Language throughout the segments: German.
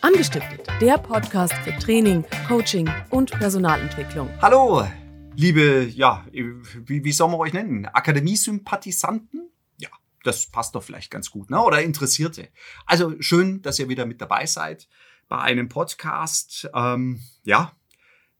Angestiftet, der Podcast für Training, Coaching und Personalentwicklung. Hallo, liebe, ja, wie, wie soll man euch nennen? Akademiesympathisanten? Ja, das passt doch vielleicht ganz gut, ne? Oder Interessierte. Also schön, dass ihr wieder mit dabei seid bei einem Podcast. Ähm, ja,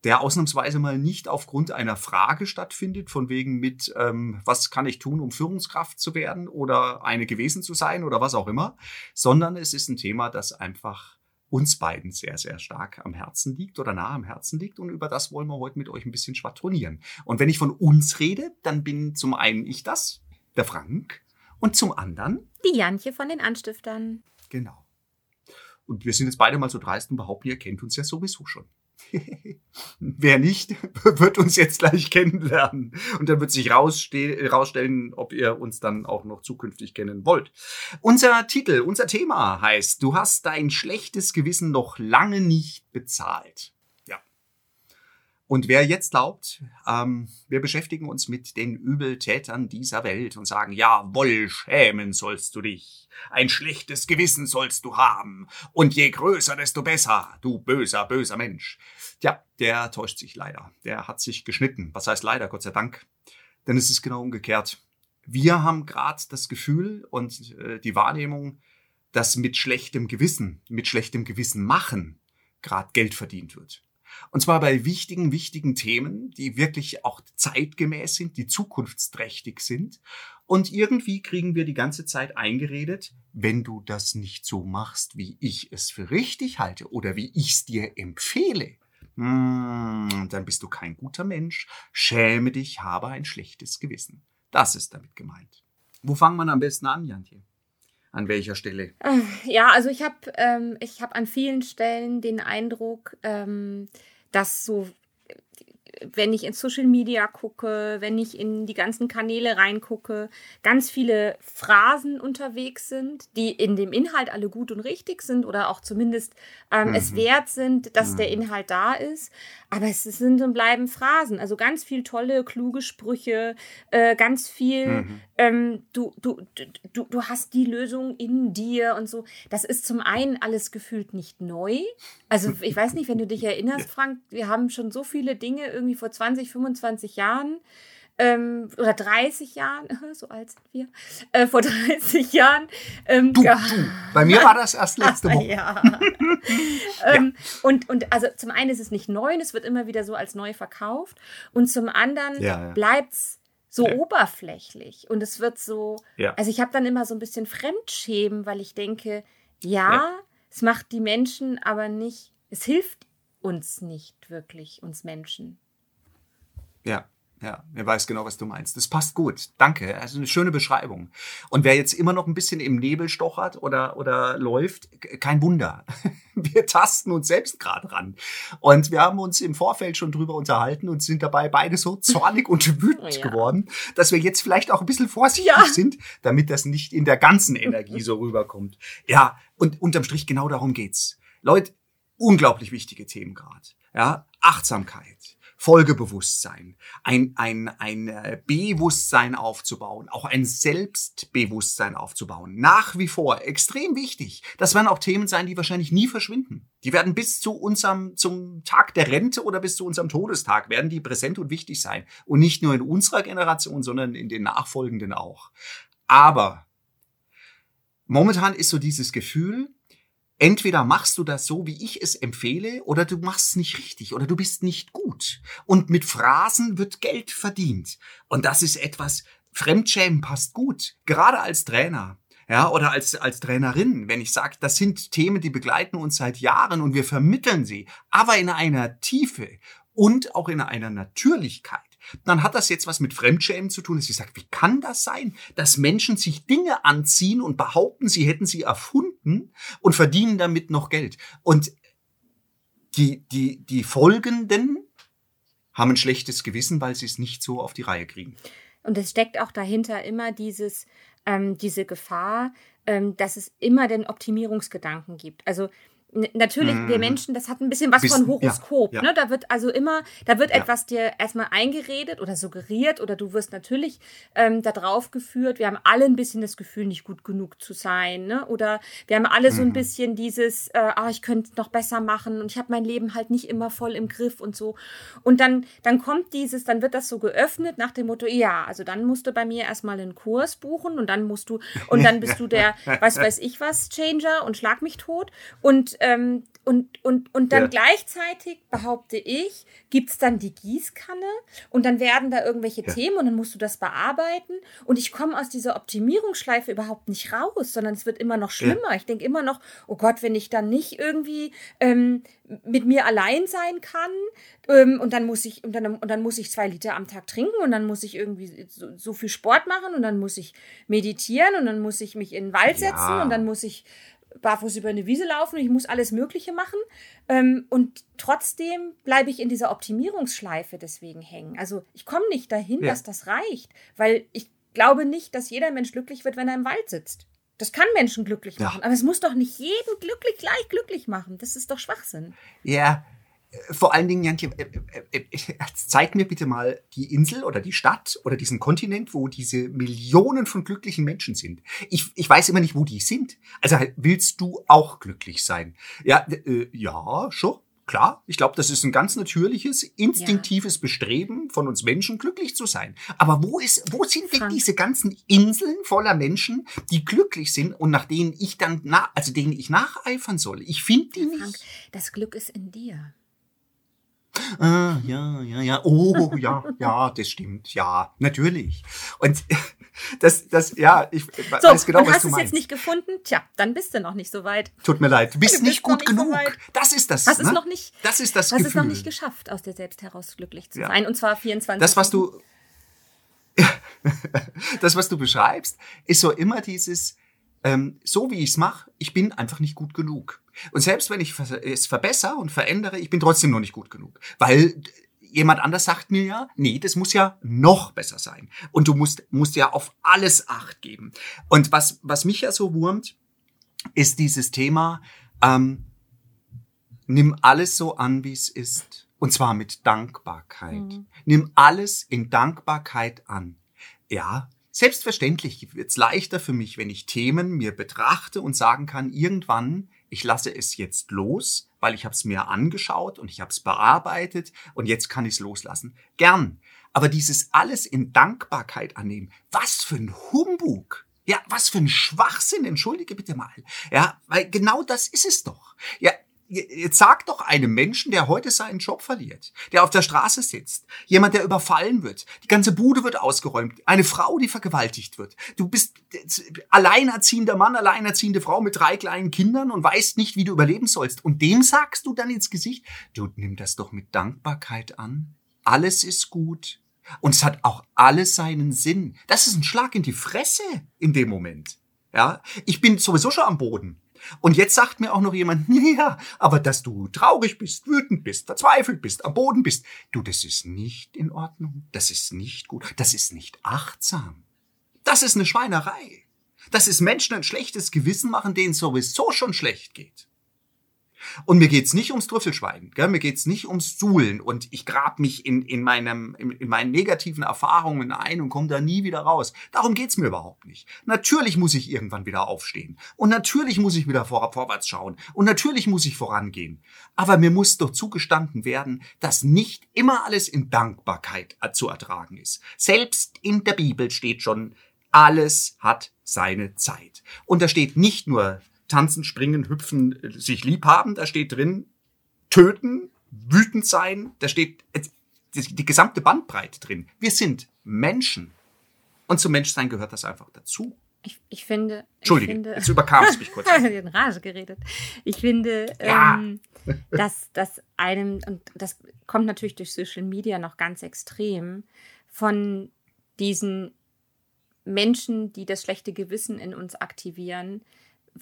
der ausnahmsweise mal nicht aufgrund einer Frage stattfindet, von wegen mit, ähm, was kann ich tun, um Führungskraft zu werden oder eine gewesen zu sein oder was auch immer, sondern es ist ein Thema, das einfach uns beiden sehr, sehr stark am Herzen liegt oder nah am Herzen liegt. Und über das wollen wir heute mit euch ein bisschen schwadronieren. Und wenn ich von uns rede, dann bin zum einen ich das, der Frank, und zum anderen die Jantje von den Anstiftern. Genau. Und wir sind jetzt beide mal so dreist und behaupten, ihr kennt uns ja sowieso schon. Wer nicht, wird uns jetzt gleich kennenlernen. Und dann wird sich rausstellen, ob ihr uns dann auch noch zukünftig kennen wollt. Unser Titel, unser Thema heißt, du hast dein schlechtes Gewissen noch lange nicht bezahlt. Und wer jetzt glaubt, ähm, wir beschäftigen uns mit den Übeltätern dieser Welt und sagen, jawohl, schämen sollst du dich. Ein schlechtes Gewissen sollst du haben. Und je größer, desto besser, du böser, böser Mensch. Tja, der täuscht sich leider. Der hat sich geschnitten. Was heißt leider, Gott sei Dank. Denn es ist genau umgekehrt. Wir haben gerade das Gefühl und äh, die Wahrnehmung, dass mit schlechtem Gewissen, mit schlechtem Gewissen machen, gerade Geld verdient wird. Und zwar bei wichtigen, wichtigen Themen, die wirklich auch zeitgemäß sind, die zukunftsträchtig sind. Und irgendwie kriegen wir die ganze Zeit eingeredet, wenn du das nicht so machst, wie ich es für richtig halte oder wie ich es dir empfehle, hm, dann bist du kein guter Mensch. Schäme dich, habe ein schlechtes Gewissen. Das ist damit gemeint. Wo fangen wir am besten an, Jantje? An welcher Stelle? Äh, ja, also ich habe ähm, hab an vielen Stellen den Eindruck, ähm, dass so wenn ich in Social Media gucke, wenn ich in die ganzen Kanäle reingucke, ganz viele Phrasen unterwegs sind, die in dem Inhalt alle gut und richtig sind oder auch zumindest ähm, mhm. es wert sind, dass mhm. der Inhalt da ist. Aber es sind und bleiben Phrasen. Also ganz viel tolle, kluge Sprüche, äh, ganz viel, mhm. ähm, du, du, du, du hast die Lösung in dir und so. Das ist zum einen alles gefühlt nicht neu. Also ich weiß nicht, wenn du dich erinnerst, Frank, wir haben schon so viele Dinge irgendwie vor 20, 25 Jahren ähm, oder 30 Jahren, so alt sind wir, äh, vor 30 Jahren. Ähm, du, du, bei mir war das erst letzte Woche. ja. ähm, ja. Und, und also zum einen ist es nicht neu, es wird immer wieder so als neu verkauft und zum anderen ja, ja. bleibt es so ja. oberflächlich und es wird so, also ich habe dann immer so ein bisschen Fremdschämen, weil ich denke, ja, es macht die Menschen aber nicht, es hilft uns nicht wirklich, uns Menschen. Ja, ja, er weiß genau, was du meinst. Das passt gut. Danke. Also eine schöne Beschreibung. Und wer jetzt immer noch ein bisschen im Nebel stochert oder, oder läuft, kein Wunder. Wir tasten uns selbst gerade ran. Und wir haben uns im Vorfeld schon drüber unterhalten und sind dabei beide so zornig und wütend oh ja. geworden, dass wir jetzt vielleicht auch ein bisschen vorsichtig ja. sind, damit das nicht in der ganzen Energie so rüberkommt. Ja, und unterm Strich genau darum geht's. Leute, unglaublich wichtige Themen gerade. Ja, Achtsamkeit Folgebewusstsein, ein, ein, ein äh, Bewusstsein aufzubauen, auch ein Selbstbewusstsein aufzubauen. Nach wie vor extrem wichtig. Das werden auch Themen sein, die wahrscheinlich nie verschwinden. Die werden bis zu unserem, zum Tag der Rente oder bis zu unserem Todestag werden die präsent und wichtig sein. Und nicht nur in unserer Generation, sondern in den nachfolgenden auch. Aber momentan ist so dieses Gefühl, Entweder machst du das so, wie ich es empfehle, oder du machst es nicht richtig, oder du bist nicht gut. Und mit Phrasen wird Geld verdient. Und das ist etwas, Fremdschämen passt gut, gerade als Trainer. Ja, oder als, als Trainerin, wenn ich sage, das sind Themen, die begleiten uns seit Jahren und wir vermitteln sie, aber in einer Tiefe und auch in einer Natürlichkeit dann hat das jetzt was mit Fremdschämen zu tun, dass ich sage, wie kann das sein, dass Menschen sich Dinge anziehen und behaupten, sie hätten sie erfunden und verdienen damit noch Geld. Und die, die, die Folgenden haben ein schlechtes Gewissen, weil sie es nicht so auf die Reihe kriegen. Und es steckt auch dahinter immer dieses, ähm, diese Gefahr, ähm, dass es immer den Optimierungsgedanken gibt. Also Natürlich, mhm. wir Menschen, das hat ein bisschen was bisschen, von Horoskop. Ja, ja. Ne? Da wird also immer, da wird ja. etwas dir erstmal eingeredet oder suggeriert oder du wirst natürlich ähm, da drauf geführt. Wir haben alle ein bisschen das Gefühl, nicht gut genug zu sein. Ne? Oder wir haben alle mhm. so ein mhm. bisschen dieses, äh, ah, ich könnte noch besser machen und ich habe mein Leben halt nicht immer voll im Griff und so. Und dann, dann kommt dieses, dann wird das so geöffnet nach dem Motto, ja, also dann musst du bei mir erstmal einen Kurs buchen und dann musst du, und dann bist du der, was weiß ich was, Changer und schlag mich tot. Und ähm, und, und, und dann ja. gleichzeitig, behaupte ich, gibt's dann die Gießkanne und dann werden da irgendwelche ja. Themen und dann musst du das bearbeiten. Und ich komme aus dieser Optimierungsschleife überhaupt nicht raus, sondern es wird immer noch schlimmer. Ja. Ich denke immer noch, oh Gott, wenn ich dann nicht irgendwie ähm, mit mir allein sein kann ähm, und dann muss ich und dann, und dann muss ich zwei Liter am Tag trinken und dann muss ich irgendwie so, so viel Sport machen und dann muss ich meditieren und dann muss ich mich in den Wald setzen und dann muss ich barfuß über eine Wiese laufen, ich muss alles Mögliche machen. Ähm, und trotzdem bleibe ich in dieser Optimierungsschleife deswegen hängen. Also ich komme nicht dahin, ja. dass das reicht, weil ich glaube nicht, dass jeder Mensch glücklich wird, wenn er im Wald sitzt. Das kann Menschen glücklich machen, ja. aber es muss doch nicht jeden glücklich gleich glücklich machen. Das ist doch Schwachsinn. Ja, vor allen Dingen, Jantje, äh, äh, äh, zeig mir bitte mal die Insel oder die Stadt oder diesen Kontinent, wo diese Millionen von glücklichen Menschen sind. Ich, ich weiß immer nicht, wo die sind. Also willst du auch glücklich sein? Ja, äh, ja, schon. Klar, ich glaube, das ist ein ganz natürliches, instinktives ja. Bestreben von uns Menschen, glücklich zu sein. Aber wo ist, wo sind denn diese ganzen Inseln voller Menschen, die glücklich sind und nach denen ich dann, na, also denen ich nacheifern soll? Ich finde die Frank, nicht. Das Glück ist in dir. Ah, ja, ja, ja. Oh, ja, ja, das stimmt. Ja, natürlich. Und das, das, ja, ich so, weiß genau, was du meinst. hast es jetzt nicht gefunden? Tja, dann bist du noch nicht so weit. Tut mir leid. Du bist, du bist nicht gut nicht genug. So das ist das. Hast ne? es noch nicht, das ist das hast Gefühl. es noch nicht geschafft, aus dir selbst heraus glücklich zu ja. sein. Und zwar 24. Das, was du, das, was du beschreibst, ist so immer dieses, ähm, so wie ich es mache, ich bin einfach nicht gut genug. Und selbst wenn ich es verbessere und verändere, ich bin trotzdem noch nicht gut genug. Weil jemand anders sagt mir ja, nee, das muss ja noch besser sein. Und du musst, musst ja auf alles Acht geben. Und was, was mich ja so wurmt, ist dieses Thema, ähm, nimm alles so an, wie es ist. Und zwar mit Dankbarkeit. Mhm. Nimm alles in Dankbarkeit an. Ja, selbstverständlich wird es leichter für mich, wenn ich Themen mir betrachte und sagen kann, irgendwann ich lasse es jetzt los, weil ich habe es mir angeschaut und ich habe es bearbeitet und jetzt kann ich es loslassen. Gern. Aber dieses alles in Dankbarkeit annehmen, was für ein Humbug. Ja, was für ein Schwachsinn, entschuldige bitte mal. Ja, weil genau das ist es doch. Ja, Jetzt sag doch einem Menschen, der heute seinen Job verliert, der auf der Straße sitzt, jemand, der überfallen wird, die ganze Bude wird ausgeräumt, eine Frau, die vergewaltigt wird. Du bist alleinerziehender Mann, alleinerziehende Frau mit drei kleinen Kindern und weißt nicht, wie du überleben sollst. Und dem sagst du dann ins Gesicht, du nimm das doch mit Dankbarkeit an. Alles ist gut. Und es hat auch alles seinen Sinn. Das ist ein Schlag in die Fresse in dem Moment. Ja, ich bin sowieso schon am Boden. Und jetzt sagt mir auch noch jemand, ja, aber dass du traurig bist, wütend bist, verzweifelt bist, am Boden bist, du, das ist nicht in Ordnung, das ist nicht gut, das ist nicht achtsam. Das ist eine Schweinerei. Das ist Menschen ein schlechtes Gewissen machen, denen es sowieso schon schlecht geht. Und mir geht's nicht ums Trüffelschweigen, gell? mir geht's nicht ums Suhlen und ich grab mich in, in, meinem, in, in meinen negativen Erfahrungen ein und komme da nie wieder raus. Darum geht's mir überhaupt nicht. Natürlich muss ich irgendwann wieder aufstehen und natürlich muss ich wieder vor, vorwärts schauen und natürlich muss ich vorangehen. Aber mir muss doch zugestanden werden, dass nicht immer alles in Dankbarkeit zu ertragen ist. Selbst in der Bibel steht schon, alles hat seine Zeit. Und da steht nicht nur tanzen, springen, hüpfen, sich lieb haben. Da steht drin töten, wütend sein. Da steht die gesamte Bandbreite drin. Wir sind Menschen. Und zum Menschsein gehört das einfach dazu. Ich, ich finde. Entschuldige, ich finde, jetzt überkam es mich kurz. in Rage geredet. Ich finde, ja. ähm, dass, dass einem, und das kommt natürlich durch Social Media noch ganz extrem, von diesen Menschen, die das schlechte Gewissen in uns aktivieren,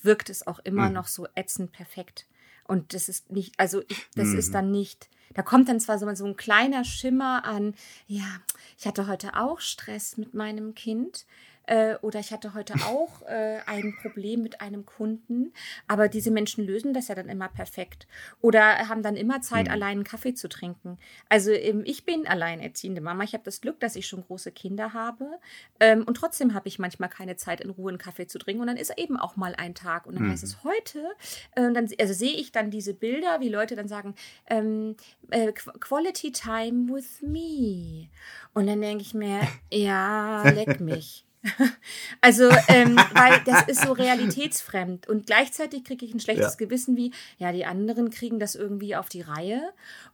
wirkt es auch immer mhm. noch so ätzend perfekt. Und das ist nicht, also ich, das mhm. ist dann nicht, da kommt dann zwar so, so ein kleiner Schimmer an, ja, ich hatte heute auch Stress mit meinem Kind. Äh, oder ich hatte heute auch äh, ein Problem mit einem Kunden. Aber diese Menschen lösen das ja dann immer perfekt. Oder haben dann immer Zeit, mhm. allein einen Kaffee zu trinken. Also ähm, ich bin alleinerziehende Mama. Ich habe das Glück, dass ich schon große Kinder habe. Ähm, und trotzdem habe ich manchmal keine Zeit, in Ruhe einen Kaffee zu trinken. Und dann ist eben auch mal ein Tag. Und dann mhm. heißt es heute, äh, dann, also sehe ich dann diese Bilder, wie Leute dann sagen, ähm, äh, Quality Time with me. Und dann denke ich mir, ja, leck mich. also, ähm, weil das ist so realitätsfremd. Und gleichzeitig kriege ich ein schlechtes ja. Gewissen wie, ja, die anderen kriegen das irgendwie auf die Reihe.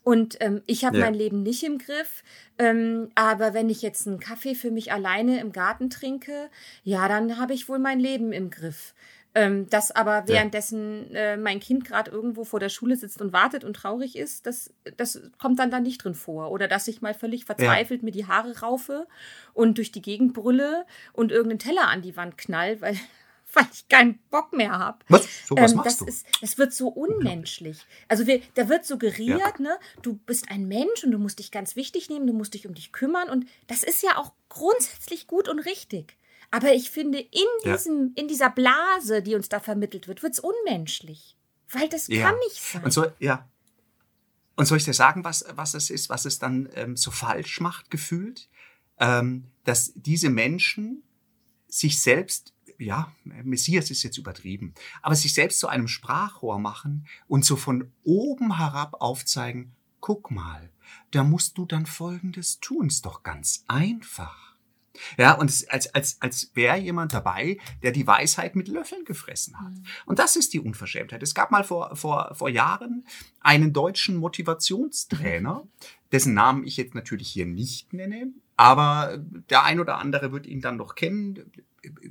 Und ähm, ich habe ja. mein Leben nicht im Griff. Ähm, aber wenn ich jetzt einen Kaffee für mich alleine im Garten trinke, ja, dann habe ich wohl mein Leben im Griff. Ähm, dass aber währenddessen äh, mein Kind gerade irgendwo vor der Schule sitzt und wartet und traurig ist, das, das kommt dann da nicht drin vor. Oder dass ich mal völlig verzweifelt ja. mir die Haare raufe und durch die Gegend brülle und irgendeinen Teller an die Wand knall, weil, weil ich keinen Bock mehr habe. Was? So was ähm, machst das du? Ist, es wird so unmenschlich. Also wir, da wird suggeriert, ja. ne, du bist ein Mensch und du musst dich ganz wichtig nehmen, du musst dich um dich kümmern und das ist ja auch grundsätzlich gut und richtig. Aber ich finde, in, diesem, ja. in dieser Blase, die uns da vermittelt wird, wird es unmenschlich. Weil das ja. kann nicht sein. Und so, ja. Und soll ich dir sagen, was, was es ist, was es dann ähm, so falsch macht, gefühlt? Ähm, dass diese Menschen sich selbst, ja, Messias ist jetzt übertrieben, aber sich selbst zu einem Sprachrohr machen und so von oben herab aufzeigen, guck mal, da musst du dann Folgendes tun, ist doch ganz einfach. Ja, und es, als, als, als wäre jemand dabei, der die Weisheit mit Löffeln gefressen hat. Mhm. Und das ist die Unverschämtheit. Es gab mal vor, vor, vor Jahren einen deutschen Motivationstrainer, dessen Namen ich jetzt natürlich hier nicht nenne, aber der ein oder andere wird ihn dann noch kennen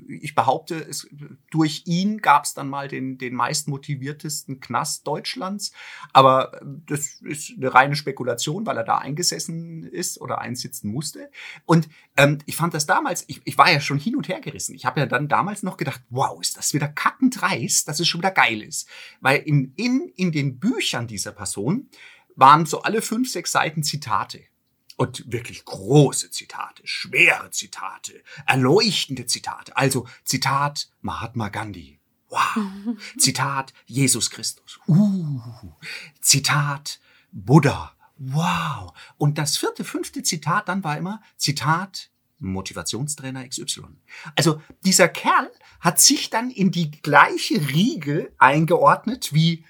ich behaupte, es, durch ihn gab es dann mal den, den meist motiviertesten Knast Deutschlands. Aber das ist eine reine Spekulation, weil er da eingesessen ist oder einsitzen musste. Und ähm, ich fand das damals, ich, ich war ja schon hin und her gerissen. Ich habe ja dann damals noch gedacht, wow, ist das wieder kackendreist, dass es schon wieder geil ist. Weil in, in, in den Büchern dieser Person waren so alle fünf, sechs Seiten Zitate. Und wirklich große Zitate, schwere Zitate, erleuchtende Zitate. Also Zitat Mahatma Gandhi. Wow. Zitat Jesus Christus. Uh. Zitat Buddha. Wow. Und das vierte, fünfte Zitat dann war immer Zitat Motivationstrainer XY. Also dieser Kerl hat sich dann in die gleiche Riege eingeordnet wie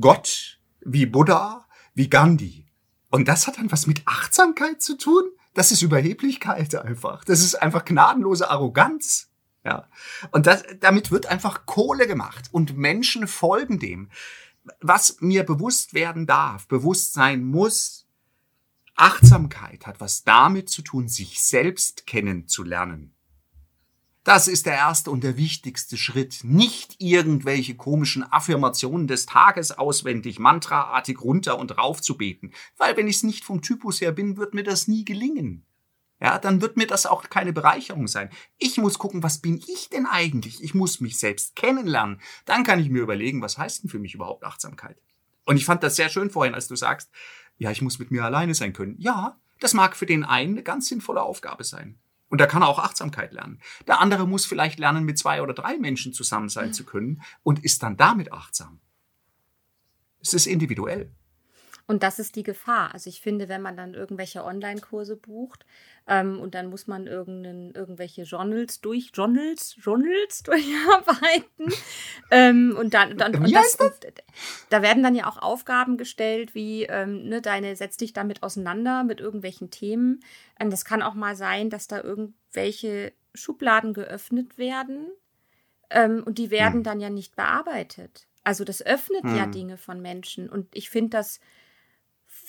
Gott, wie Buddha, wie Gandhi. Und das hat dann was mit Achtsamkeit zu tun? Das ist Überheblichkeit einfach. Das ist einfach gnadenlose Arroganz. Ja. Und das, damit wird einfach Kohle gemacht und Menschen folgen dem. Was mir bewusst werden darf, bewusst sein muss, Achtsamkeit hat was damit zu tun, sich selbst kennenzulernen. Das ist der erste und der wichtigste Schritt. Nicht irgendwelche komischen Affirmationen des Tages auswendig, mantraartig runter und rauf zu beten. Weil wenn ich es nicht vom Typus her bin, wird mir das nie gelingen. Ja, dann wird mir das auch keine Bereicherung sein. Ich muss gucken, was bin ich denn eigentlich? Ich muss mich selbst kennenlernen. Dann kann ich mir überlegen, was heißt denn für mich überhaupt Achtsamkeit? Und ich fand das sehr schön vorhin, als du sagst, ja, ich muss mit mir alleine sein können. Ja, das mag für den einen eine ganz sinnvolle Aufgabe sein. Und da kann er auch Achtsamkeit lernen. Der andere muss vielleicht lernen, mit zwei oder drei Menschen zusammen sein zu können und ist dann damit achtsam. Es ist individuell. Und das ist die Gefahr. Also ich finde, wenn man dann irgendwelche Online-Kurse bucht ähm, und dann muss man irgendwelche Journals durch Journals, Journals durcharbeiten ähm, und dann, dann und das, das? da werden dann ja auch Aufgaben gestellt, wie ähm, ne, deine setz dich damit auseinander mit irgendwelchen Themen. Ähm, das kann auch mal sein, dass da irgendwelche Schubladen geöffnet werden ähm, und die werden hm. dann ja nicht bearbeitet. Also das öffnet hm. ja Dinge von Menschen und ich finde das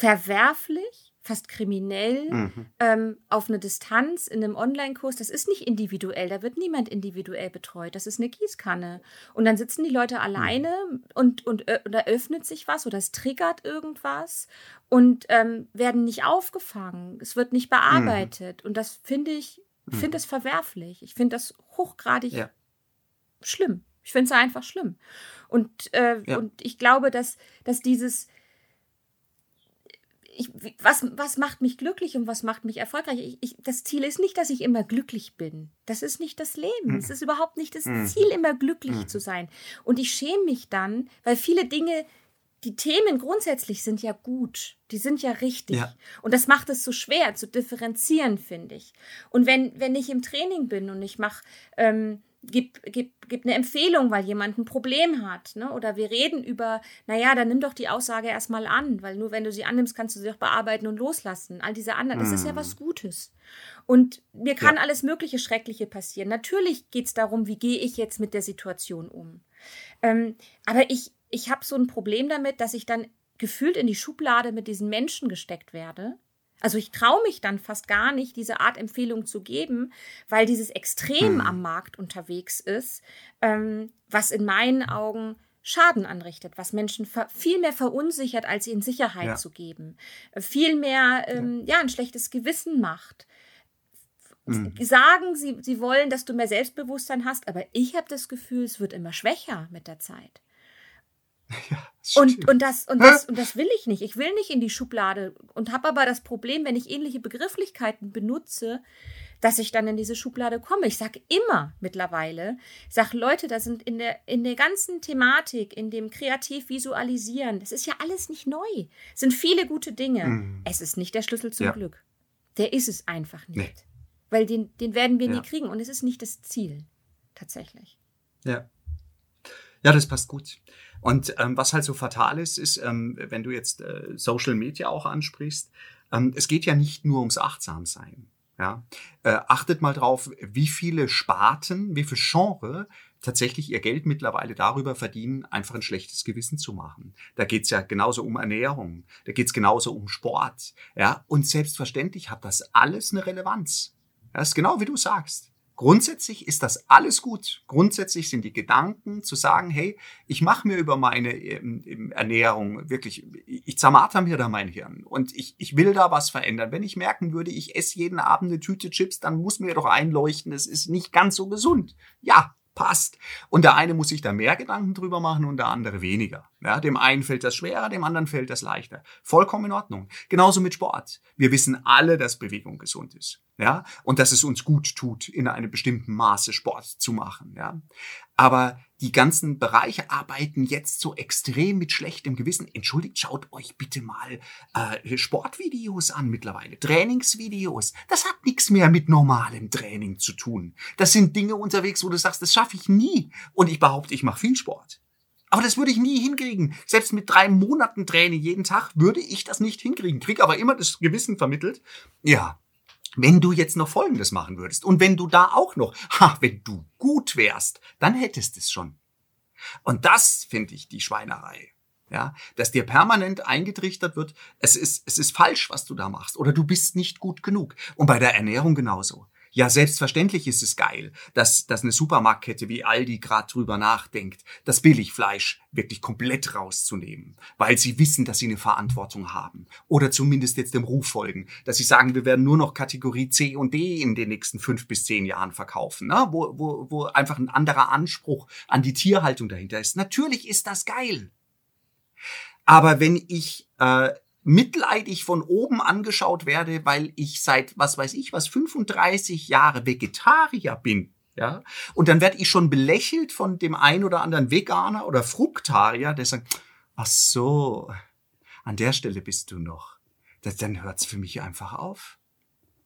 verwerflich, fast kriminell, mhm. ähm, auf eine Distanz in einem Online-Kurs. Das ist nicht individuell, da wird niemand individuell betreut. Das ist eine Gießkanne. Und dann sitzen die Leute alleine mhm. und, und, und da öffnet sich was oder es triggert irgendwas und ähm, werden nicht aufgefangen. Es wird nicht bearbeitet. Mhm. Und das finde ich, finde mhm. das verwerflich. Ich finde das hochgradig ja. schlimm. Ich finde es einfach schlimm. Und, äh, ja. und ich glaube, dass, dass dieses ich, was, was macht mich glücklich und was macht mich erfolgreich? Ich, ich, das Ziel ist nicht, dass ich immer glücklich bin. Das ist nicht das Leben. Mhm. Es ist überhaupt nicht das mhm. Ziel, immer glücklich mhm. zu sein. Und ich schäme mich dann, weil viele Dinge, die Themen grundsätzlich sind ja gut. Die sind ja richtig. Ja. Und das macht es so schwer zu differenzieren, finde ich. Und wenn, wenn ich im Training bin und ich mache ähm, gib, gib, gib eine Empfehlung, weil jemand ein Problem hat. Ne? Oder wir reden über, naja, dann nimm doch die Aussage erstmal an, weil nur wenn du sie annimmst, kannst du sie auch bearbeiten und loslassen. All diese anderen, das ist ja was mm. Gutes. Und mir kann ja. alles Mögliche Schreckliche passieren. Natürlich geht es darum, wie gehe ich jetzt mit der Situation um. Ähm, aber ich, ich habe so ein Problem damit, dass ich dann gefühlt in die Schublade mit diesen Menschen gesteckt werde also ich traue mich dann fast gar nicht, diese Art Empfehlung zu geben, weil dieses Extrem hm. am Markt unterwegs ist, ähm, was in meinen Augen Schaden anrichtet, was Menschen viel mehr verunsichert, als ihnen Sicherheit ja. zu geben, viel mehr ähm, ja. ja ein schlechtes Gewissen macht. Mhm. Sagen sie, sie wollen, dass du mehr Selbstbewusstsein hast, aber ich habe das Gefühl, es wird immer schwächer mit der Zeit. Ja, und, und, das, und, das, und das will ich nicht. Ich will nicht in die Schublade und habe aber das Problem, wenn ich ähnliche Begrifflichkeiten benutze, dass ich dann in diese Schublade komme. Ich sage immer mittlerweile, sage Leute, da sind in der, in der ganzen Thematik, in dem kreativ visualisieren, das ist ja alles nicht neu. Es sind viele gute Dinge. Mhm. Es ist nicht der Schlüssel zum ja. Glück. Der ist es einfach nicht. Nee. Weil den, den werden wir ja. nie kriegen und es ist nicht das Ziel. Tatsächlich. Ja. Ja, das passt gut. Und ähm, was halt so fatal ist, ist, ähm, wenn du jetzt äh, Social Media auch ansprichst, ähm, es geht ja nicht nur ums Achtsamsein. Ja? Äh, achtet mal drauf, wie viele Sparten, wie viele Genre tatsächlich ihr Geld mittlerweile darüber verdienen, einfach ein schlechtes Gewissen zu machen. Da geht's ja genauso um Ernährung, da geht's genauso um Sport. Ja? Und selbstverständlich hat das alles eine Relevanz. Das ist genau wie du sagst. Grundsätzlich ist das alles gut. Grundsätzlich sind die Gedanken zu sagen, hey, ich mache mir über meine ähm, Ernährung wirklich, ich zermarter mir da mein Hirn und ich, ich will da was verändern. Wenn ich merken würde, ich esse jeden Abend eine Tüte Chips, dann muss mir doch einleuchten, es ist nicht ganz so gesund. Ja, passt. Und der eine muss sich da mehr Gedanken drüber machen und der andere weniger. Ja, dem einen fällt das schwerer, dem anderen fällt das leichter. Vollkommen in Ordnung. Genauso mit Sport. Wir wissen alle, dass Bewegung gesund ist. Ja, und dass es uns gut tut, in einem bestimmten Maße Sport zu machen. Ja, aber die ganzen Bereiche arbeiten jetzt so extrem mit schlechtem Gewissen. Entschuldigt, schaut euch bitte mal äh, Sportvideos an mittlerweile, Trainingsvideos. Das hat nichts mehr mit normalem Training zu tun. Das sind Dinge unterwegs, wo du sagst, das schaffe ich nie. Und ich behaupte, ich mache viel Sport. Aber das würde ich nie hinkriegen. Selbst mit drei Monaten Training jeden Tag würde ich das nicht hinkriegen. Krieg aber immer das Gewissen vermittelt. Ja, wenn du jetzt noch Folgendes machen würdest und wenn du da auch noch, ha, wenn du gut wärst, dann hättest es schon. Und das finde ich die Schweinerei. Ja, dass dir permanent eingetrichtert wird, es ist, es ist falsch, was du da machst, oder du bist nicht gut genug. Und bei der Ernährung genauso. Ja, selbstverständlich ist es geil, dass, dass eine Supermarktkette wie Aldi gerade drüber nachdenkt, das Billigfleisch wirklich komplett rauszunehmen, weil sie wissen, dass sie eine Verantwortung haben. Oder zumindest jetzt dem Ruf folgen, dass sie sagen, wir werden nur noch Kategorie C und D in den nächsten fünf bis zehn Jahren verkaufen, ne? wo, wo, wo einfach ein anderer Anspruch an die Tierhaltung dahinter ist. Natürlich ist das geil. Aber wenn ich äh, mitleidig von oben angeschaut werde, weil ich seit, was weiß ich, was 35 Jahre Vegetarier bin. Ja, und dann werde ich schon belächelt von dem ein oder anderen Veganer oder Fruktarier, der sagt, ach so, an der Stelle bist du noch. Das, dann hört's für mich einfach auf.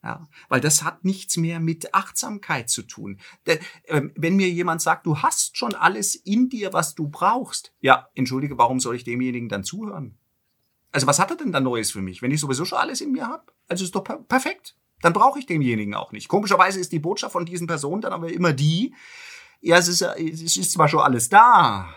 Ja, weil das hat nichts mehr mit Achtsamkeit zu tun. Ähm, wenn mir jemand sagt, du hast schon alles in dir, was du brauchst, ja, entschuldige, warum soll ich demjenigen dann zuhören? Also was hat er denn da Neues für mich, wenn ich sowieso schon alles in mir habe? Also ist doch per perfekt. Dann brauche ich demjenigen auch nicht. Komischerweise ist die Botschaft von diesen Personen dann aber immer die, ja, es ist, es ist zwar schon alles da,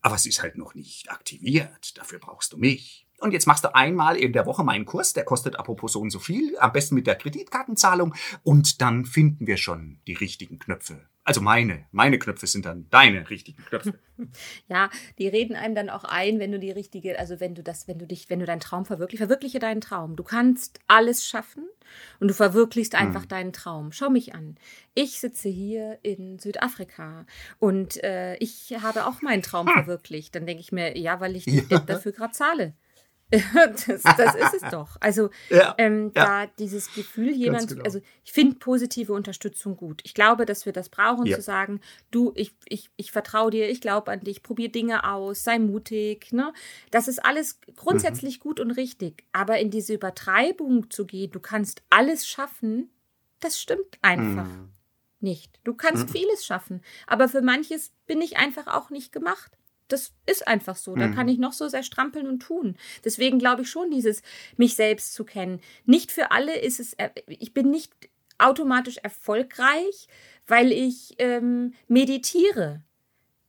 aber es ist halt noch nicht aktiviert. Dafür brauchst du mich. Und jetzt machst du einmal in der Woche meinen Kurs, der kostet apropos so und so viel, am besten mit der Kreditkartenzahlung und dann finden wir schon die richtigen Knöpfe also meine, meine Knöpfe sind dann deine richtigen Knöpfe. ja, die reden einem dann auch ein, wenn du die richtige, also wenn du das, wenn du dich, wenn du deinen Traum verwirklichst, verwirkliche deinen Traum. Du kannst alles schaffen und du verwirklichst einfach hm. deinen Traum. Schau mich an. Ich sitze hier in Südafrika und äh, ich habe auch meinen Traum hm. verwirklicht. Dann denke ich mir, ja, weil ich ja. dafür gerade zahle. das, das ist es doch. Also Ja, ähm, ja. da dieses Gefühl, jemand, genau. also ich finde positive Unterstützung gut. Ich glaube, dass wir das brauchen, Ja. zu sagen, du, ich, ich, ich vertraue dir, ich glaube an dich, probier Dinge aus, sei mutig. Ne? Das ist alles grundsätzlich Mhm. gut und richtig. Aber in diese Übertreibung zu gehen, du kannst alles schaffen, das stimmt einfach Mhm. nicht. Du kannst vieles schaffen, aber für manches bin ich einfach auch nicht gemacht. Das ist einfach so. Da Mhm. kann ich noch so sehr strampeln und tun. Deswegen glaube ich schon, dieses mich selbst zu kennen. Nicht für alle ist es, äh, ich bin nicht automatisch erfolgreich, weil ich ähm, meditiere.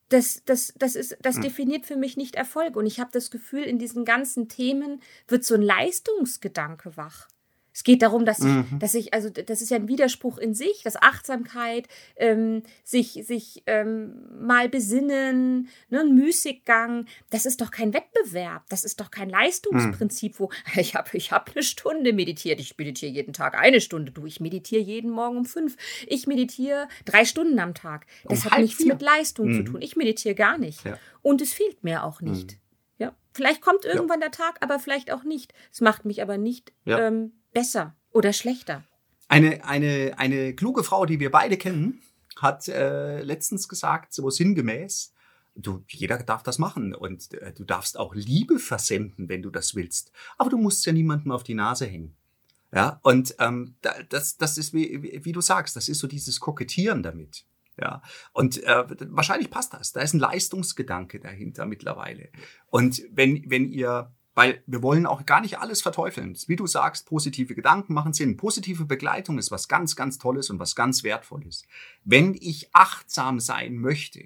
Das, das, das, ist, das definiert für mich nicht Erfolg. Und ich habe das Gefühl, in diesen ganzen Themen wird so ein Leistungsgedanke wach. Es geht darum, dass ich, dass ich, also das ist ja ein Widerspruch in sich, dass Achtsamkeit, ähm, sich, sich ähm, mal besinnen, ne, ein Müßiggang, das ist doch kein Wettbewerb, das ist doch kein Leistungsprinzip, wo ich habe ich hab eine Stunde meditiert, ich meditiere jeden Tag eine Stunde, du, ich meditiere jeden Morgen um fünf, ich meditiere drei Stunden am Tag. Das Um hat nichts vier. mit Leistung zu tun. Ich meditiere gar nicht. Ja. Und es fehlt mir auch nicht. Ja, vielleicht kommt irgendwann der Tag, aber vielleicht auch nicht. Es macht mich aber nicht Ja. ähm, besser oder schlechter. Eine, eine, eine kluge Frau, die wir beide kennen, hat äh, letztens gesagt, so sinngemäß, du, jeder darf das machen und äh, du darfst auch Liebe versenden, wenn du das willst. Aber du musst ja niemandem auf die Nase hängen. Ja, und ähm, da, das, das ist, wie, wie, wie du sagst, das ist so dieses Kokettieren damit. Ja, und äh, wahrscheinlich passt das. Da ist ein Leistungsgedanke dahinter mittlerweile. Und wenn, wenn ihr, weil wir wollen auch gar nicht alles verteufeln. Wie du sagst, positive Gedanken machen Sinn. Positive Begleitung ist was ganz, ganz Tolles und was ganz Wertvolles. Wenn ich achtsam sein möchte,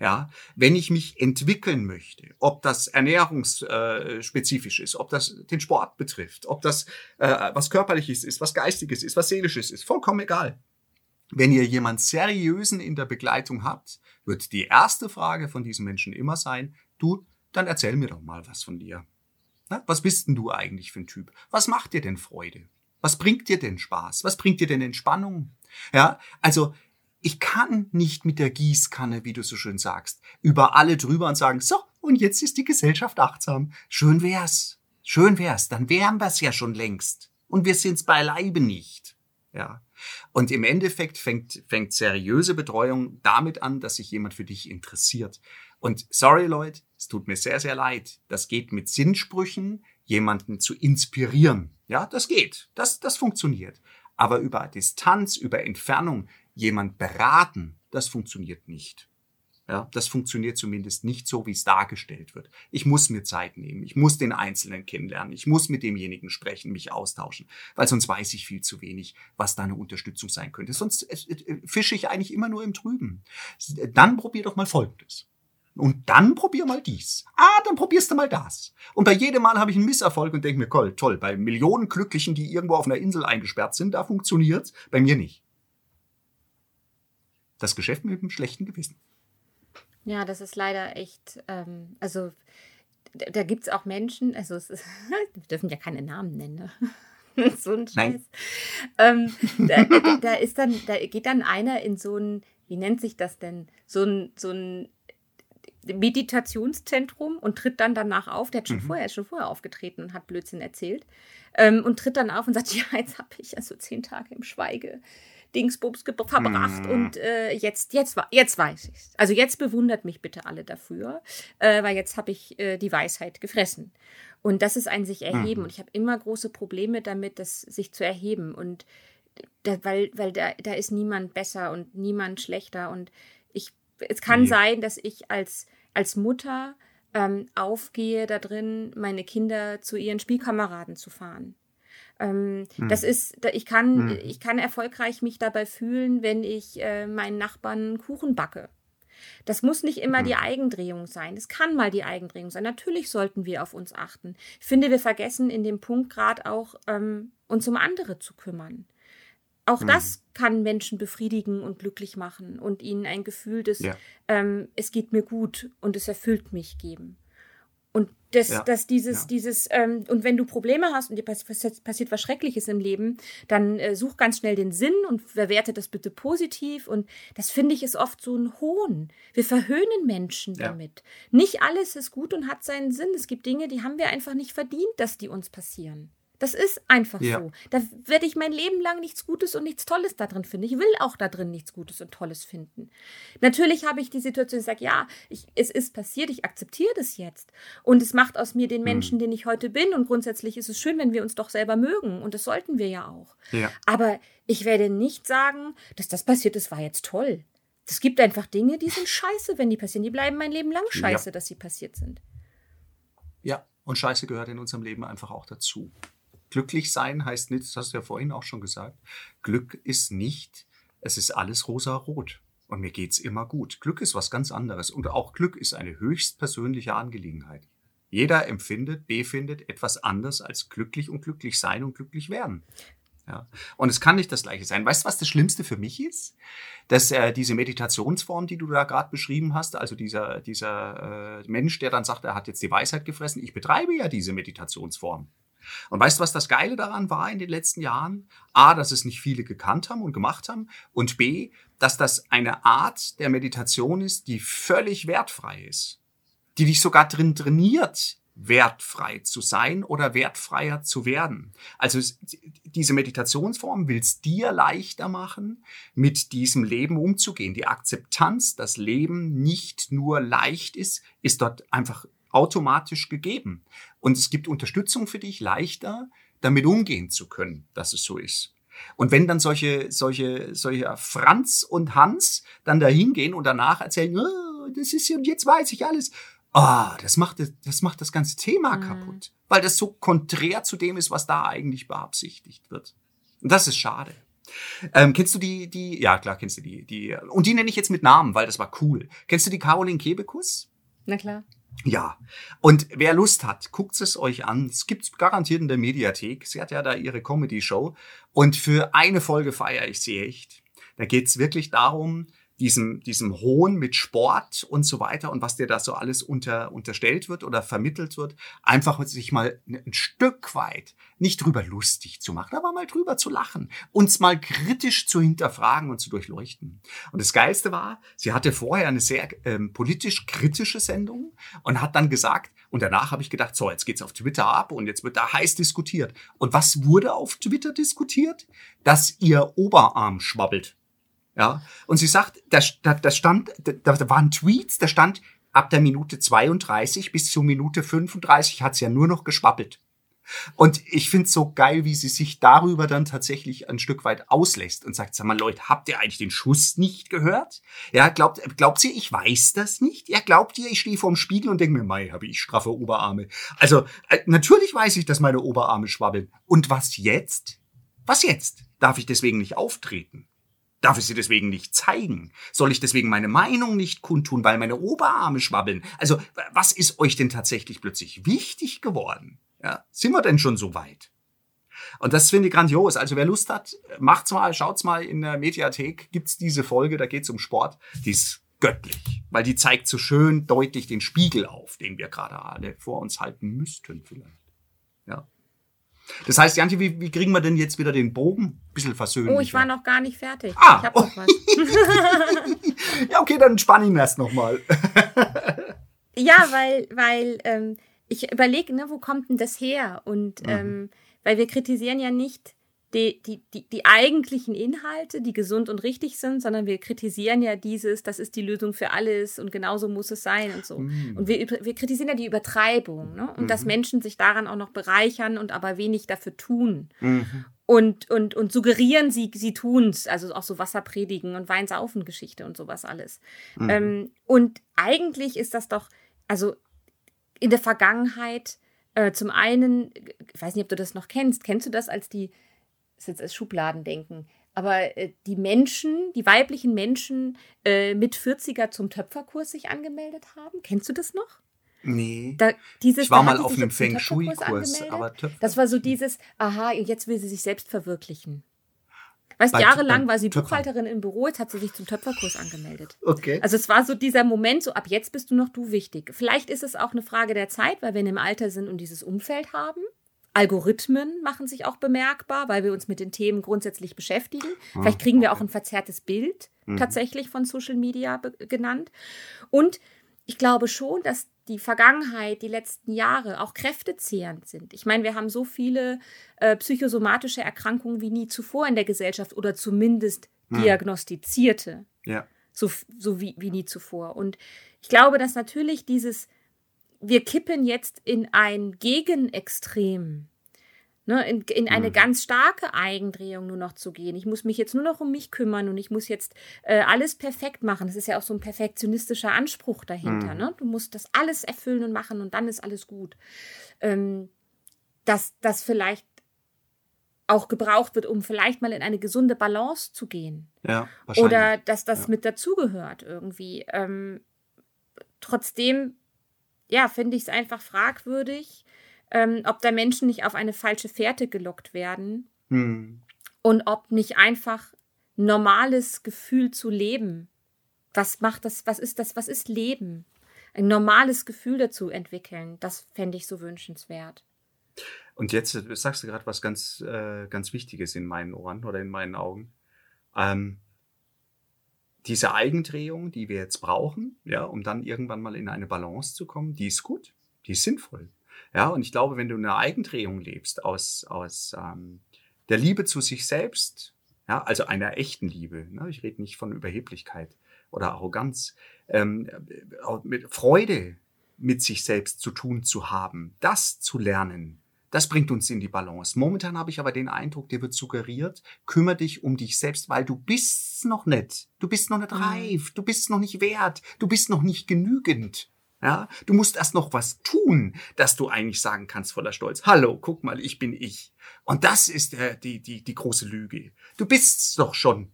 ja, wenn ich mich entwickeln möchte, ob das ernährungsspezifisch ist, ob das den Sport betrifft, ob das äh, was körperliches ist, was geistiges ist, was seelisches ist, vollkommen egal. Wenn ihr jemand seriösen in der Begleitung habt, wird die erste Frage von diesem Menschen immer sein, du, dann erzähl mir doch mal was von dir. Na, was bist denn du eigentlich für ein Typ? Was macht dir denn Freude? Was bringt dir denn Spaß? Was bringt dir denn Entspannung? Ja, also ich kann nicht mit der Gießkanne, wie du so schön sagst, über alle drüber und sagen, so, und jetzt ist die Gesellschaft achtsam. Schön wär's. Schön wär's. Dann wären wir's ja schon längst. Und wir sind's beileibe nicht. Ja. Und im Endeffekt fängt, fängt seriöse Betreuung damit an, dass sich jemand für dich interessiert. Und sorry, Leute, es tut mir sehr, sehr leid. Das geht mit Sinnsprüchen, jemanden zu inspirieren. Ja, das geht. Das, das funktioniert. Aber über Distanz, über Entfernung jemand beraten, das funktioniert nicht. Ja, das funktioniert zumindest nicht so, wie es dargestellt wird. Ich muss mir Zeit nehmen. Ich muss den Einzelnen kennenlernen. Ich muss mit demjenigen sprechen, mich austauschen. Weil sonst weiß ich viel zu wenig, was da eine Unterstützung sein könnte. Sonst äh, äh, fische ich eigentlich immer nur im Trüben. Dann probier doch mal Folgendes. Und dann probier mal dies. Ah, dann probierst du mal das. Und bei jedem Mal habe ich einen Misserfolg und denke mir, toll, toll, bei Millionen Glücklichen, die irgendwo auf einer Insel eingesperrt sind, da funktioniert's, bei mir nicht. Das Geschäft mit dem schlechten Gewissen. Ja, das ist leider echt, ähm, also da, gibt es auch Menschen, also es ist, wir dürfen ja keine Namen nennen, ne? so ein Scheiß. Ähm, da, da, da ist dann, da geht dann einer in so ein, wie nennt sich das denn, so ein, so ein Meditationszentrum und tritt dann danach auf. Der hat schon Mhm. vorher, ist schon vorher aufgetreten und hat Blödsinn erzählt. Ähm, und tritt dann auf und sagt, ja, jetzt habe ich also zehn Tage im Schweige Dingsbums verbracht Mhm. und äh, jetzt, jetzt, jetzt weiß ich Also jetzt bewundert mich bitte alle dafür, äh, weil jetzt habe ich äh, die Weisheit gefressen. Und das ist ein sich erheben. Mhm. Und ich habe immer große Probleme damit, das sich zu erheben. Und da, weil, weil da, da ist niemand besser und niemand schlechter. Und ich, es kann Nee. sein, dass ich als, als Mutter ähm, aufgehe da drin, meine Kinder zu ihren Spielkameraden zu fahren. Ähm, Das ist, ich kann, Mhm. ich kann erfolgreich mich dabei fühlen, wenn ich äh, meinen Nachbarn Kuchen backe. Das muss nicht immer die Eigendrehung sein. Das kann mal die Eigendrehung sein. Natürlich sollten wir auf uns achten. Ich finde, wir vergessen in dem Punkt gerade auch, ähm, uns um andere zu kümmern. Auch das kann Menschen befriedigen und glücklich machen und ihnen ein Gefühl des, Ja. ähm, es geht mir gut und es erfüllt mich geben. Und das, Ja. dass dieses, Ja. dieses, ähm, und wenn du Probleme hast und dir pass pass passiert was Schreckliches im Leben, dann äh, such ganz schnell den Sinn und verwerte das bitte positiv. Und das finde ich ist oft so ein Hohn. Wir verhöhnen Menschen Ja. damit. Nicht alles ist gut und hat seinen Sinn. Es gibt Dinge, die haben wir einfach nicht verdient, dass die uns passieren. Das ist einfach Ja. so. Da werde ich mein Leben lang nichts Gutes und nichts Tolles da drin finden. Ich will auch da drin nichts Gutes und Tolles finden. Natürlich habe ich die Situation, ich sage, ja, ich, es ist passiert, ich akzeptiere das jetzt. Und es macht aus mir den Menschen, den ich heute bin. Und grundsätzlich ist es schön, wenn wir uns doch selber mögen. Und das sollten wir ja auch. Ja. Aber ich werde nicht sagen, dass das passiert ist, war jetzt toll. Es gibt einfach Dinge, die sind scheiße, wenn die passieren. Die bleiben mein Leben lang scheiße, dass sie passiert sind. Ja, und Scheiße gehört in unserem Leben einfach auch dazu. Glücklich sein heißt nicht, das hast du ja vorhin auch schon gesagt, Glück ist nicht, es ist alles rosa-rot. Und mir geht's immer gut. Glück ist was ganz anderes. Und auch Glück ist eine höchst persönliche Angelegenheit. Jeder empfindet, befindet etwas anders als glücklich und glücklich sein und glücklich werden. Ja. Und es kann nicht das Gleiche sein. Weißt du, was das Schlimmste für mich ist? Dass äh, diese Meditationsform, die du da gerade beschrieben hast, also dieser, dieser äh, Mensch, der dann sagt, er hat jetzt die Weisheit gefressen, ich betreibe ja diese Meditationsform. Und weißt du, was das Geile daran war in den letzten Jahren? A, dass es nicht viele gekannt haben und gemacht haben. Und B, dass das eine Art der Meditation ist, die völlig wertfrei ist. Die dich sogar drin trainiert, wertfrei zu sein oder wertfreier zu werden. Also es- diese Meditationsform will es dir leichter machen, mit diesem Leben umzugehen. Die Akzeptanz, dass Leben nicht nur leicht ist, ist dort einfach automatisch gegeben. Und es gibt Unterstützung für dich, leichter damit umgehen zu können, dass es so ist. Und wenn dann solche, solche, solche Franz und Hans dann da hingehen und danach erzählen, oh, das ist und jetzt weiß ich alles. Ah, das macht, das- das macht das ganze Thema Mhm. kaputt. Weil das so konträr zu dem ist, was da eigentlich beabsichtigt wird. Und das ist schade. Ähm, kennst du die, die, ja klar, kennst du die, die, und die nenne ich jetzt mit Namen, weil das war cool. Kennst du die Caroline Kebekus? Na klar. Ja. Und wer Lust hat, guckt es euch an. Es gibt's garantiert in der Mediathek. Sie hat ja da ihre Comedy-Show. Und für eine Folge feiere ich sie echt. Da geht's wirklich darum, diesem, diesem Hohn mit Sport und so weiter und was dir da so alles unter, unterstellt wird oder vermittelt wird, einfach sich mal ein Stück weit nicht drüber lustig zu machen, aber mal drüber zu lachen, uns mal kritisch zu hinterfragen und zu durchleuchten. Und das Geilste war, sie hatte vorher eine sehr ähm, politisch kritische Sendung und hat dann gesagt, und danach habe ich gedacht, so, jetzt geht's auf Twitter ab und jetzt wird da heiß diskutiert. Und was wurde auf Twitter diskutiert? Dass ihr Oberarm schwabbelt. Ja, und sie sagt, da, da, da stand, da, da waren Tweets, da stand, ab der Minute 32 bis zur Minute 35 hat's ja nur noch geschwabbelt. Und ich find's so geil, wie sie sich darüber dann tatsächlich ein Stück weit auslässt und sagt, sag mal Leute, habt ihr eigentlich den Schuss nicht gehört? Ja, glaubt, glaubt ihr, ich weiß das nicht? Ja, glaubt ihr, ich stehe vorm Spiegel und denke mir, mei, habe ich straffe Oberarme. Also, äh, natürlich weiß ich, dass meine Oberarme schwabbeln. Und was jetzt? Was jetzt? Darf ich deswegen nicht auftreten? Darf ich sie deswegen nicht zeigen? Soll ich deswegen meine Meinung nicht kundtun, weil meine Oberarme schwabbeln? Also, was ist euch denn tatsächlich plötzlich wichtig geworden? Ja, sind wir denn schon so weit? Und das finde ich grandios. Also wer Lust hat, macht's mal, schaut's mal in der Mediathek, gibt's diese Folge, da geht's um Sport. Die ist göttlich, weil die zeigt so schön deutlich den Spiegel auf, den wir gerade alle vor uns halten müssten vielleicht. Ja. Das heißt, Jantje, wie, wie kriegen wir denn jetzt wieder den Bogen? Bisschen versöhnlich. Oh, ich war noch gar nicht fertig. Ah, ich hab oh. noch was. Ja, okay, dann spann ihn erst nochmal. Ja, weil, weil ähm, ich überlege, ne, wo kommt denn das her? Und ähm, weil wir kritisieren ja nicht die, die, die, die eigentlichen Inhalte, die gesund und richtig sind, sondern wir kritisieren ja dieses, das ist die Lösung für alles und genauso muss es sein und so. Und wir, wir kritisieren ja die Übertreibung ne? und dass Menschen sich daran auch noch bereichern und aber wenig dafür tun. Und, und, und suggerieren, sie, sie tun's, also auch so Wasserpredigen und Weinsaufen-Geschichte und sowas alles. Ähm, und eigentlich ist das doch, also in der Vergangenheit, äh, zum einen, ich weiß nicht, ob du das noch kennst, kennst du das als die, ist jetzt als Schubladendenken, aber äh, die Menschen, die weiblichen Menschen äh, mit 40er zum Töpferkurs sich angemeldet haben? Kennst du das noch? Nee. Da, dieses, Ich war mal auf einem Feng Shui-Kurs, aber Töpfer- Das war so dieses, aha, jetzt will sie sich selbst verwirklichen. Weißt, Bei- jahrelang war sie. Buchhalterin im Büro, jetzt hat sie sich zum Töpferkurs angemeldet. Okay. Also es war so dieser Moment, so ab jetzt bist du noch du wichtig. Vielleicht ist es auch eine Frage der Zeit, weil wir in einem Alter sind und dieses Umfeld haben. Algorithmen machen sich auch bemerkbar, weil wir uns mit den Themen grundsätzlich beschäftigen. Vielleicht kriegen wir auch ein verzerrtes Bild tatsächlich von Social Media genannt. Und ich glaube schon, dass die Vergangenheit, die letzten Jahre auch kräftezehrend sind. Ich meine, wir haben so viele äh, psychosomatische Erkrankungen wie nie zuvor in der Gesellschaft oder zumindest diagnostizierte ja. so, so wie, wie nie zuvor. Und ich glaube, dass natürlich dieses, wir kippen jetzt in ein Gegenextrem, ne, in, in eine ganz starke Eigendrehung nur noch zu gehen. Ich muss mich jetzt nur noch um mich kümmern und ich muss jetzt äh, alles perfekt machen. Das ist ja auch so ein perfektionistischer Anspruch dahinter. Ne? Du musst das alles erfüllen und machen und dann ist alles gut. Ähm, dass das vielleicht auch gebraucht wird, um vielleicht mal in eine gesunde Balance zu gehen. Ja, wahrscheinlich. Oder dass das Ja. mit dazugehört irgendwie. Ähm, trotzdem, ja, finde ich es einfach fragwürdig, ähm, ob da Menschen nicht auf eine falsche Fährte gelockt werden Hm. und ob nicht einfach normales Gefühl zu leben. Was macht das, was ist das, was ist Leben? Ein normales Gefühl dazu entwickeln, das fände ich so wünschenswert. Und jetzt äh, sagst du gerade was ganz, äh, ganz Wichtiges in meinen Ohren oder in meinen Augen. Ähm, diese Eigendrehung, die wir jetzt brauchen, ja, um dann irgendwann mal in eine Balance zu kommen, die ist gut, die ist sinnvoll. Ja, und ich glaube, wenn du eine Eigendrehung lebst aus, aus ähm, der Liebe zu sich selbst, ja, also einer echten Liebe, ne, ich rede nicht von Überheblichkeit oder Arroganz, ähm, äh, mit Freude mit sich selbst zu tun zu haben, das zu lernen, das bringt uns in die Balance. Momentan habe ich aber den Eindruck, dir wird suggeriert, kümmere dich um dich selbst, weil du bist noch nicht. Du bist noch nicht reif. Du bist noch nicht wert. Du bist noch nicht genügend. Ja, du musst erst noch was tun, dass du eigentlich sagen kannst voller Stolz. Hallo, guck mal, ich bin ich. Und das ist äh, die, die, die große Lüge. Du bist's doch schon.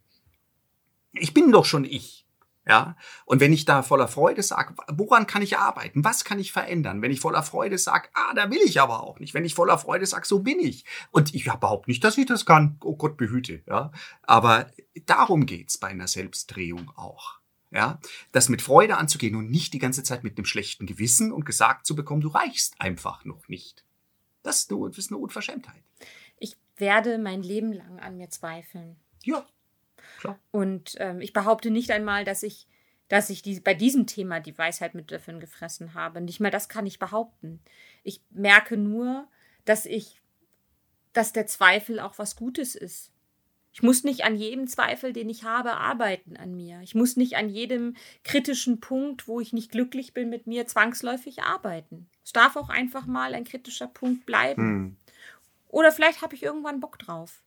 Ich bin doch schon ich. Ja, und wenn ich da voller Freude sage, woran kann ich arbeiten? Was kann ich verändern? Wenn ich voller Freude sage, ah, da will ich aber auch nicht. Wenn ich voller Freude sage, so bin ich. Und ich behaupte nicht, dass ich das kann. Oh Gott behüte. Ja, aber darum geht's bei einer Selbstdrehung auch. Ja, das mit Freude anzugehen und nicht die ganze Zeit mit einem schlechten Gewissen und gesagt zu bekommen, du reichst einfach noch nicht. Das ist eine, das ist eine Unverschämtheit. Ich werde mein Leben lang an mir zweifeln. Ja, klar. Und ähm, ich behaupte nicht einmal, dass ich, dass ich die, bei diesem Thema die Weisheit mit Löffeln gefressen habe. Nicht mal das kann ich behaupten. Ich merke nur, dass ich, dass der Zweifel auch was Gutes ist. Ich muss nicht an jedem Zweifel, den ich habe, arbeiten an mir. Ich muss nicht an jedem kritischen Punkt, wo ich nicht glücklich bin mit mir, zwangsläufig arbeiten. Es darf auch einfach mal ein kritischer Punkt bleiben. Hm. Oder vielleicht habe ich irgendwann Bock drauf.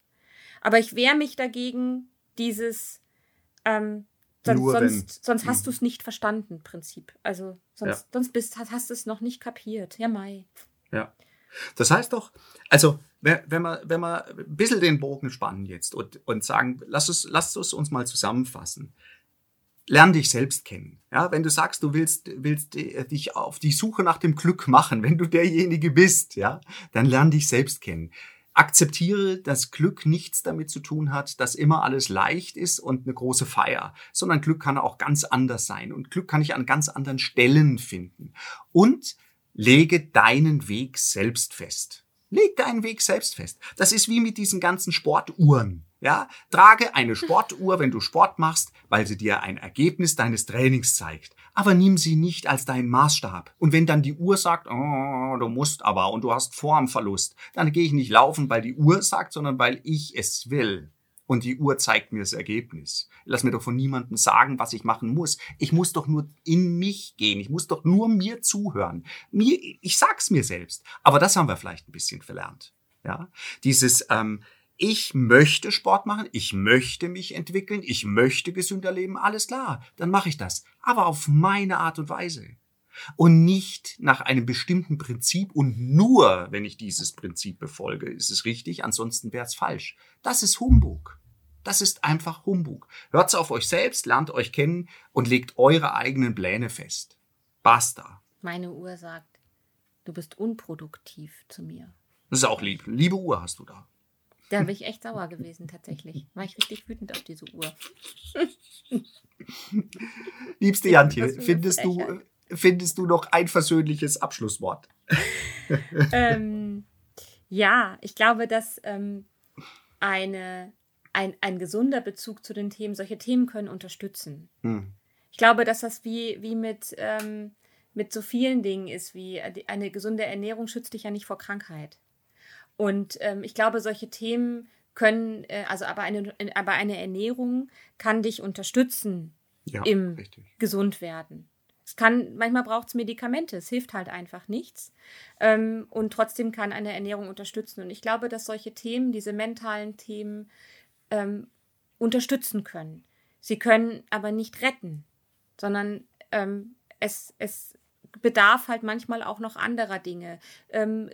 Aber ich wehre mich dagegen, dieses ähm, sonst, Nur wenn. sonst, sonst hast du es nicht verstanden, Prinzip. Also sonst, Ja. sonst bist, hast, hast du es noch nicht kapiert. Ja, Mai. Ja. Das heißt doch, also wenn wir, wenn wir ein bisschen den Bogen spannen jetzt und, und sagen, lass es, lass es uns mal zusammenfassen. Lern dich selbst kennen. Ja, wenn du sagst, du willst, willst äh, dich auf die Suche nach dem Glück machen, wenn du derjenige bist, ja, dann lern dich selbst kennen. Akzeptiere, dass Glück nichts damit zu tun hat, dass immer alles leicht ist und eine große Feier, sondern Glück kann auch ganz anders sein und Glück kann ich an ganz anderen Stellen finden. Und lege deinen Weg selbst fest. Leg deinen Weg selbst fest. Das ist wie mit diesen ganzen Sportuhren. Ja, trage eine Sportuhr, wenn du Sport machst, weil sie dir ein Ergebnis deines Trainings zeigt. Aber nimm sie nicht als deinen Maßstab. Und wenn dann die Uhr sagt, oh, du musst aber und du hast Formverlust, dann gehe ich nicht laufen, weil die Uhr sagt, sondern weil ich es will. Und die Uhr zeigt mir das Ergebnis. Lass mir doch von niemandem sagen, was ich machen muss. Ich muss doch nur in mich gehen. Ich muss doch nur mir zuhören. Mir, ich sag's mir selbst. Aber das haben wir vielleicht ein bisschen verlernt. Ja, dieses ähm, ich möchte Sport machen, ich möchte mich entwickeln, ich möchte gesünder leben, alles klar, dann mache ich das. Aber auf meine Art und Weise. Und nicht nach einem bestimmten Prinzip und nur, wenn ich dieses Prinzip befolge, ist es richtig, ansonsten wäre es falsch. Das ist Humbug. Das ist einfach Humbug. Hört's auf euch selbst, lernt euch kennen und legt eure eigenen Pläne fest. Basta. Meine Uhr sagt, du bist unproduktiv zu mir. Das ist auch lieb. Liebe Uhr hast du da. Da bin ich echt sauer gewesen, tatsächlich. War ich richtig wütend auf diese Uhr. Liebste Jantje, findest du, findest du noch ein versöhnliches Abschlusswort? ähm, ja, ich glaube, dass ähm, eine, ein, ein gesunder Bezug zu den Themen, solche Themen können unterstützen. Hm. Ich glaube, dass das wie, wie mit, ähm, mit so vielen Dingen ist, wie eine gesunde Ernährung schützt dich ja nicht vor Krankheit. Und ähm, ich glaube, solche Themen können, äh, also aber eine, aber eine Ernährung kann dich unterstützen ja, im richtig. Gesundwerden. Es kann, manchmal braucht es Medikamente, es hilft halt einfach nichts. Ähm, und trotzdem kann eine Ernährung unterstützen. Und ich glaube, dass solche Themen, diese mentalen Themen, ähm, unterstützen können. Sie können aber nicht retten, sondern ähm, es, es bedarf halt manchmal auch noch anderer Dinge. Ähm,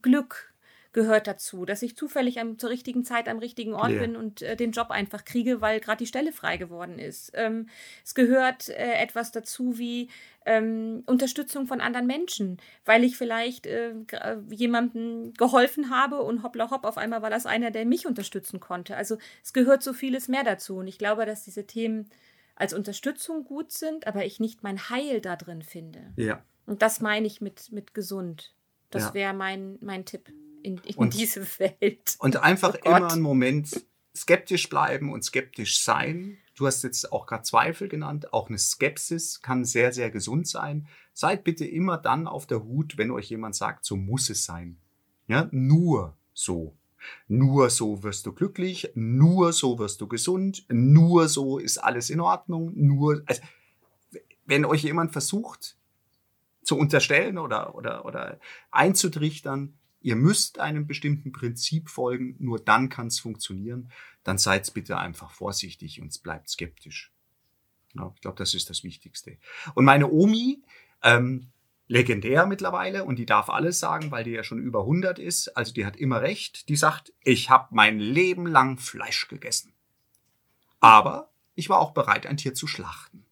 Glück, gehört dazu, dass ich zufällig am, zur richtigen Zeit am richtigen Ort yeah. bin und äh, den Job einfach kriege, weil gerade die Stelle frei geworden ist. Ähm, es gehört äh, etwas dazu wie ähm, Unterstützung von anderen Menschen, weil ich vielleicht äh, äh jemandem geholfen habe und hoppla hopp, auf einmal war das einer, der mich unterstützen konnte. Also es gehört so vieles mehr dazu und ich glaube, dass diese Themen als Unterstützung gut sind, aber ich nicht mein Heil da drin finde. Ja. Und das meine ich mit, mit gesund. Das ja. wäre mein, mein Tipp in, in und, diese Welt. Und einfach oh immer einen Moment skeptisch bleiben und skeptisch sein. Du hast jetzt auch gerade Zweifel genannt. Auch eine Skepsis kann sehr, sehr gesund sein. Seid bitte immer dann auf der Hut, wenn euch jemand sagt, so muss es sein. Ja, nur so. Nur so wirst du glücklich, nur so wirst du gesund, nur so ist alles in Ordnung, nur, also, wenn euch jemand versucht zu unterstellen oder, oder, oder einzutrichtern, Ihr müsst einem bestimmten Prinzip folgen, nur dann kann es funktionieren. Dann seid bitte einfach vorsichtig und bleibt skeptisch. Ja, ich glaube, das ist das Wichtigste. Und meine Omi, ähm, legendär mittlerweile und die darf alles sagen, weil die ja schon über 100 ist, also die hat immer recht, die sagt, ich habe mein Leben lang Fleisch gegessen. Aber ich war auch bereit, ein Tier zu schlachten.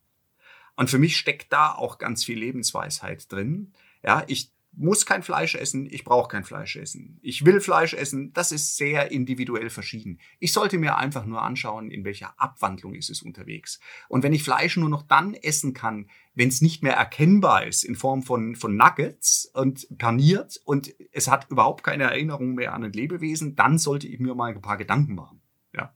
Und für mich steckt da auch ganz viel Lebensweisheit drin. Ja, ich muss kein Fleisch essen, ich brauche kein Fleisch essen. Ich will Fleisch essen, das ist sehr individuell verschieden. Ich sollte mir einfach nur anschauen, in welcher Abwandlung ist es unterwegs. Und wenn ich Fleisch nur noch dann essen kann, wenn es nicht mehr erkennbar ist in Form von, von Nuggets und paniert und es hat überhaupt keine Erinnerung mehr an ein Lebewesen, dann sollte ich mir mal ein paar Gedanken machen. Ja.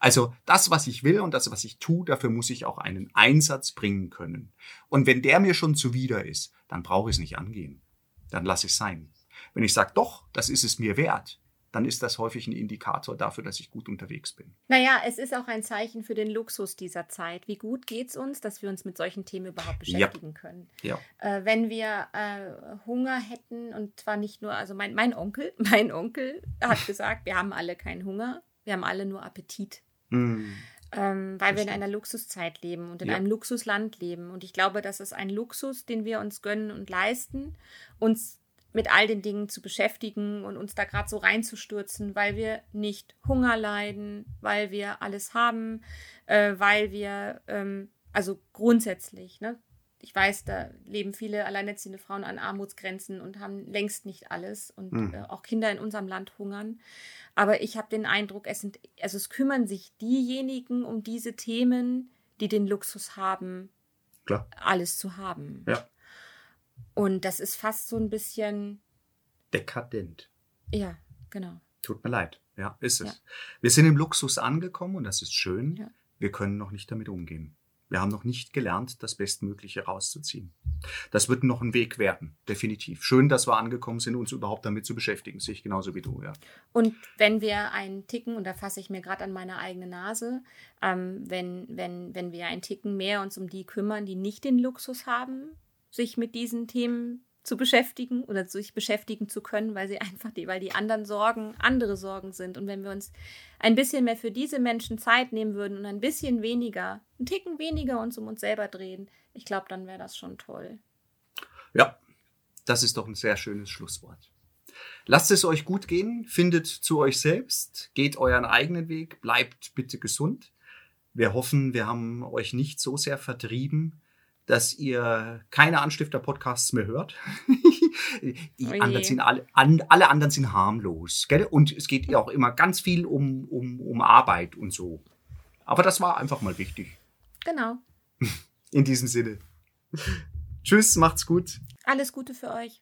Also das, was ich will und das, was ich tue, dafür muss ich auch einen Einsatz bringen können. Und wenn der mir schon zuwider ist, dann brauche ich es nicht angehen dann lasse ich es sein. Wenn ich sage, doch, das ist es mir wert, dann ist das häufig ein Indikator dafür, dass ich gut unterwegs bin. Naja, es ist auch ein Zeichen für den Luxus dieser Zeit. Wie gut geht es uns, dass wir uns mit solchen Themen überhaupt beschäftigen ja. können? Ja. Äh, wenn wir äh, Hunger hätten, und zwar nicht nur, also mein, mein Onkel, mein Onkel hat gesagt, wir haben alle keinen Hunger, wir haben alle nur Appetit. Mm. Ähm, weil wir in einer Luxuszeit leben und in ja. einem Luxusland leben. Und ich glaube, das ist ein Luxus, den wir uns gönnen und leisten, uns mit all den Dingen zu beschäftigen und uns da gerade so reinzustürzen, weil wir nicht Hunger leiden, weil wir alles haben, äh, weil wir, ähm, also grundsätzlich, ne, ich weiß, da leben viele alleinerziehende Frauen an Armutsgrenzen und haben längst nicht alles und mhm. äh, auch Kinder in unserem Land hungern. Aber ich habe den Eindruck, es sind, also es kümmern sich diejenigen um diese Themen, die den Luxus haben, Klar. alles zu haben. Ja. Und das ist fast so ein bisschen dekadent. Ja, genau. Tut mir leid. Ja, ist es. Ja. Wir sind im Luxus angekommen und das ist schön. Ja. Wir können noch nicht damit umgehen. Wir haben noch nicht gelernt, das Bestmögliche rauszuziehen. Das wird noch ein Weg werden, definitiv. Schön, dass wir angekommen sind, uns überhaupt damit zu beschäftigen, sehe ich genauso wie du, ja. Und wenn wir einen Ticken, und da fasse ich mir gerade an meine eigene Nase, ähm, wenn, wenn, wenn wir einen Ticken mehr uns um die kümmern, die nicht den Luxus haben, sich mit diesen Themen zu beschäftigen oder sich beschäftigen zu können, weil sie einfach die, weil die anderen Sorgen andere Sorgen sind. Und wenn wir uns ein bisschen mehr für diese Menschen Zeit nehmen würden und ein bisschen weniger, einen Ticken weniger uns um uns selber drehen, ich glaube, dann wäre das schon toll. Ja, das ist doch ein sehr schönes Schlusswort. Lasst es euch gut gehen, findet zu euch selbst, geht euren eigenen Weg, bleibt bitte gesund. Wir hoffen, wir haben euch nicht so sehr vertrieben, dass ihr keine Anstifter-Podcasts mehr hört. Die Oje. anderen sind alle, an, alle anderen sind harmlos. Gell? Und es geht ja auch immer ganz viel um, um, um Arbeit und so. Aber das war einfach mal wichtig. Genau. In diesem Sinne. Tschüss, macht's gut. Alles Gute für euch.